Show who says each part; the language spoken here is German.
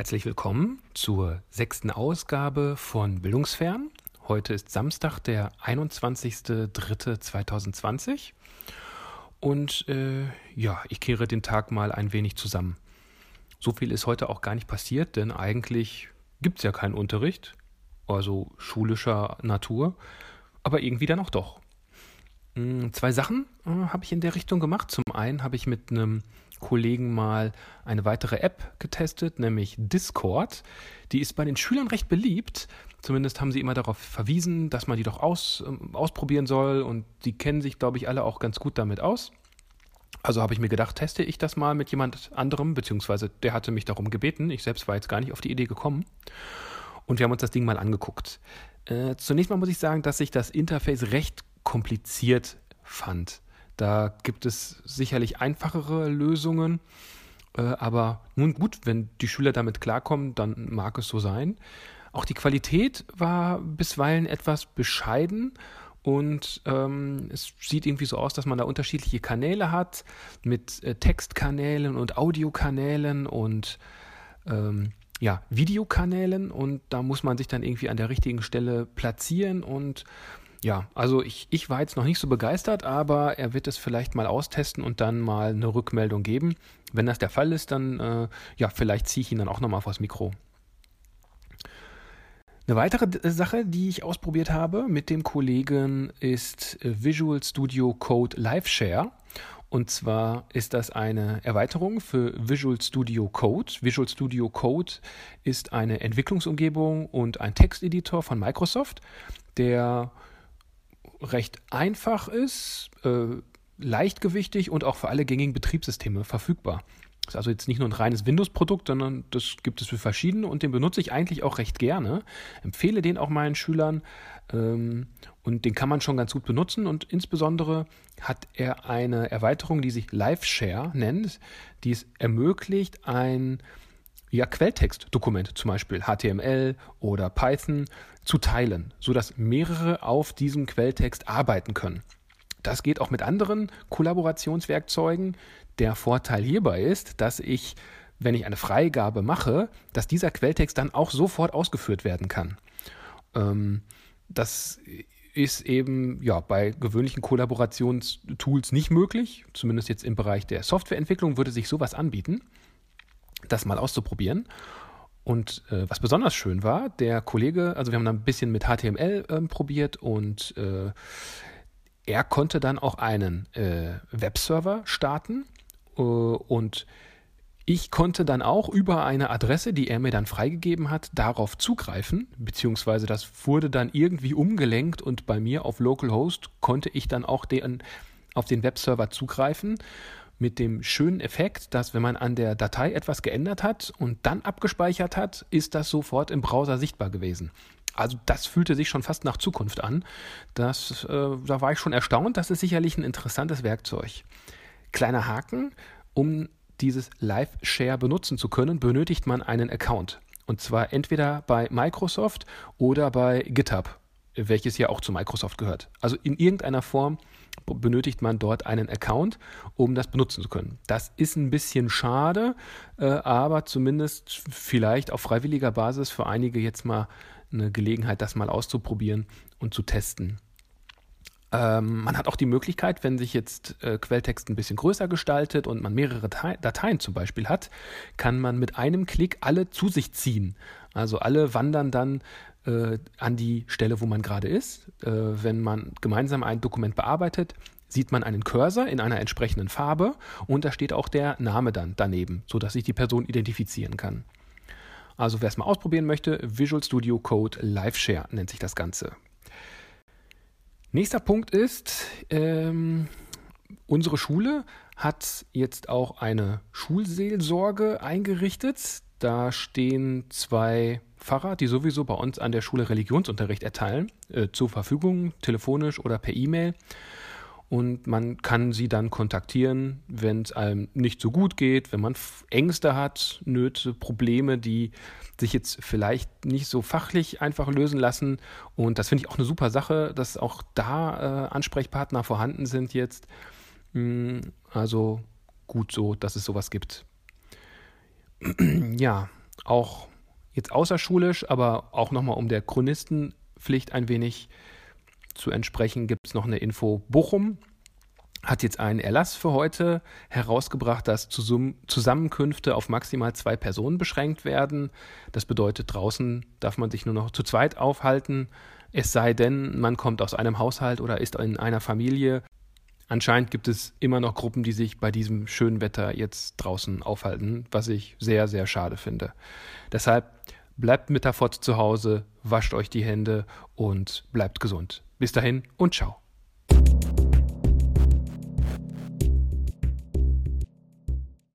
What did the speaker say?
Speaker 1: Herzlich willkommen zur sechsten Ausgabe von Bildungsfern. Heute ist Samstag, der 21.03.2020. Und äh, ja, ich kehre den Tag mal ein wenig zusammen. So viel ist heute auch gar nicht passiert, denn eigentlich gibt es ja keinen Unterricht, also schulischer Natur, aber irgendwie dann auch doch. Hm, zwei Sachen äh, habe ich in der Richtung gemacht. Zum einen habe ich mit einem Kollegen mal eine weitere App getestet, nämlich Discord. Die ist bei den Schülern recht beliebt. Zumindest haben sie immer darauf verwiesen, dass man die doch aus, äh, ausprobieren soll und die kennen sich, glaube ich, alle auch ganz gut damit aus. Also habe ich mir gedacht, teste ich das mal mit jemand anderem, beziehungsweise der hatte mich darum gebeten. Ich selbst war jetzt gar nicht auf die Idee gekommen. Und wir haben uns das Ding mal angeguckt. Äh, zunächst mal muss ich sagen, dass ich das Interface recht kompliziert fand. Da gibt es sicherlich einfachere Lösungen, äh, aber nun gut, wenn die Schüler damit klarkommen, dann mag es so sein. Auch die Qualität war bisweilen etwas bescheiden und ähm, es sieht irgendwie so aus, dass man da unterschiedliche Kanäle hat mit äh, Textkanälen und Audiokanälen und ähm, ja, Videokanälen und da muss man sich dann irgendwie an der richtigen Stelle platzieren und ja, also ich, ich war jetzt noch nicht so begeistert, aber er wird es vielleicht mal austesten und dann mal eine Rückmeldung geben. Wenn das der Fall ist, dann äh, ja, vielleicht ziehe ich ihn dann auch nochmal vors Mikro. Eine weitere Sache, die ich ausprobiert habe mit dem Kollegen, ist äh, Visual Studio Code Live Share. Und zwar ist das eine Erweiterung für Visual Studio Code. Visual Studio Code ist eine Entwicklungsumgebung und ein Texteditor von Microsoft, der recht einfach ist, äh, leichtgewichtig und auch für alle gängigen Betriebssysteme verfügbar. Ist also jetzt nicht nur ein reines Windows-Produkt, sondern das gibt es für verschiedene und den benutze ich eigentlich auch recht gerne. Empfehle den auch meinen Schülern ähm, und den kann man schon ganz gut benutzen und insbesondere hat er eine Erweiterung, die sich LiveShare nennt, die es ermöglicht, ein ja, Quelltextdokument, zum Beispiel HTML oder Python, zu teilen, sodass mehrere auf diesem Quelltext arbeiten können. Das geht auch mit anderen Kollaborationswerkzeugen. Der Vorteil hierbei ist, dass ich, wenn ich eine Freigabe mache, dass dieser Quelltext dann auch sofort ausgeführt werden kann. Ähm, das ist eben ja bei gewöhnlichen Kollaborationstools nicht möglich. Zumindest jetzt im Bereich der Softwareentwicklung würde sich sowas anbieten, das mal auszuprobieren. Und äh, was besonders schön war, der Kollege, also wir haben da ein bisschen mit HTML äh, probiert und äh, er konnte dann auch einen äh, Webserver starten äh, und ich konnte dann auch über eine Adresse, die er mir dann freigegeben hat, darauf zugreifen, beziehungsweise das wurde dann irgendwie umgelenkt und bei mir auf Localhost konnte ich dann auch den, auf den Webserver zugreifen mit dem schönen Effekt, dass wenn man an der Datei etwas geändert hat und dann abgespeichert hat, ist das sofort im Browser sichtbar gewesen. Also das fühlte sich schon fast nach Zukunft an. Das, äh, da war ich schon erstaunt. Das ist sicherlich ein interessantes Werkzeug. Kleiner Haken, um dieses Live-Share benutzen zu können, benötigt man einen Account. Und zwar entweder bei Microsoft oder bei GitHub, welches ja auch zu Microsoft gehört. Also in irgendeiner Form benötigt man dort einen Account, um das benutzen zu können. Das ist ein bisschen schade, äh, aber zumindest vielleicht auf freiwilliger Basis für einige jetzt mal eine Gelegenheit, das mal auszuprobieren und zu testen. Ähm, man hat auch die Möglichkeit, wenn sich jetzt äh, Quelltext ein bisschen größer gestaltet und man mehrere Datei Dateien zum Beispiel hat, kann man mit einem Klick alle zu sich ziehen. Also alle wandern dann äh, an die Stelle, wo man gerade ist. Äh, wenn man gemeinsam ein Dokument bearbeitet, sieht man einen Cursor in einer entsprechenden Farbe und da steht auch der Name dann daneben, sodass sich die Person identifizieren kann. Also wer es mal ausprobieren möchte, Visual Studio Code Live Share nennt sich das Ganze. Nächster Punkt ist, ähm, unsere Schule hat jetzt auch eine Schulseelsorge eingerichtet. Da stehen zwei Pfarrer, die sowieso bei uns an der Schule Religionsunterricht erteilen, äh, zur Verfügung, telefonisch oder per E-Mail. Und man kann sie dann kontaktieren, wenn es einem nicht so gut geht, wenn man Ängste hat, Nöte, Probleme, die sich jetzt vielleicht nicht so fachlich einfach lösen lassen. Und das finde ich auch eine super Sache, dass auch da äh, Ansprechpartner vorhanden sind jetzt. Mm, also gut so, dass es sowas gibt. ja, auch jetzt außerschulisch, aber auch nochmal um der Chronistenpflicht ein wenig zu entsprechen, gibt es noch eine Info. Bochum hat jetzt einen Erlass für heute herausgebracht, dass Zusammenkünfte auf maximal zwei Personen beschränkt werden. Das bedeutet, draußen darf man sich nur noch zu zweit aufhalten, es sei denn, man kommt aus einem Haushalt oder ist in einer Familie. Anscheinend gibt es immer noch Gruppen, die sich bei diesem schönen Wetter jetzt draußen aufhalten, was ich sehr, sehr schade finde. Deshalb bleibt mit der Fort zu Hause, wascht euch die Hände und bleibt gesund. Bis dahin und ciao.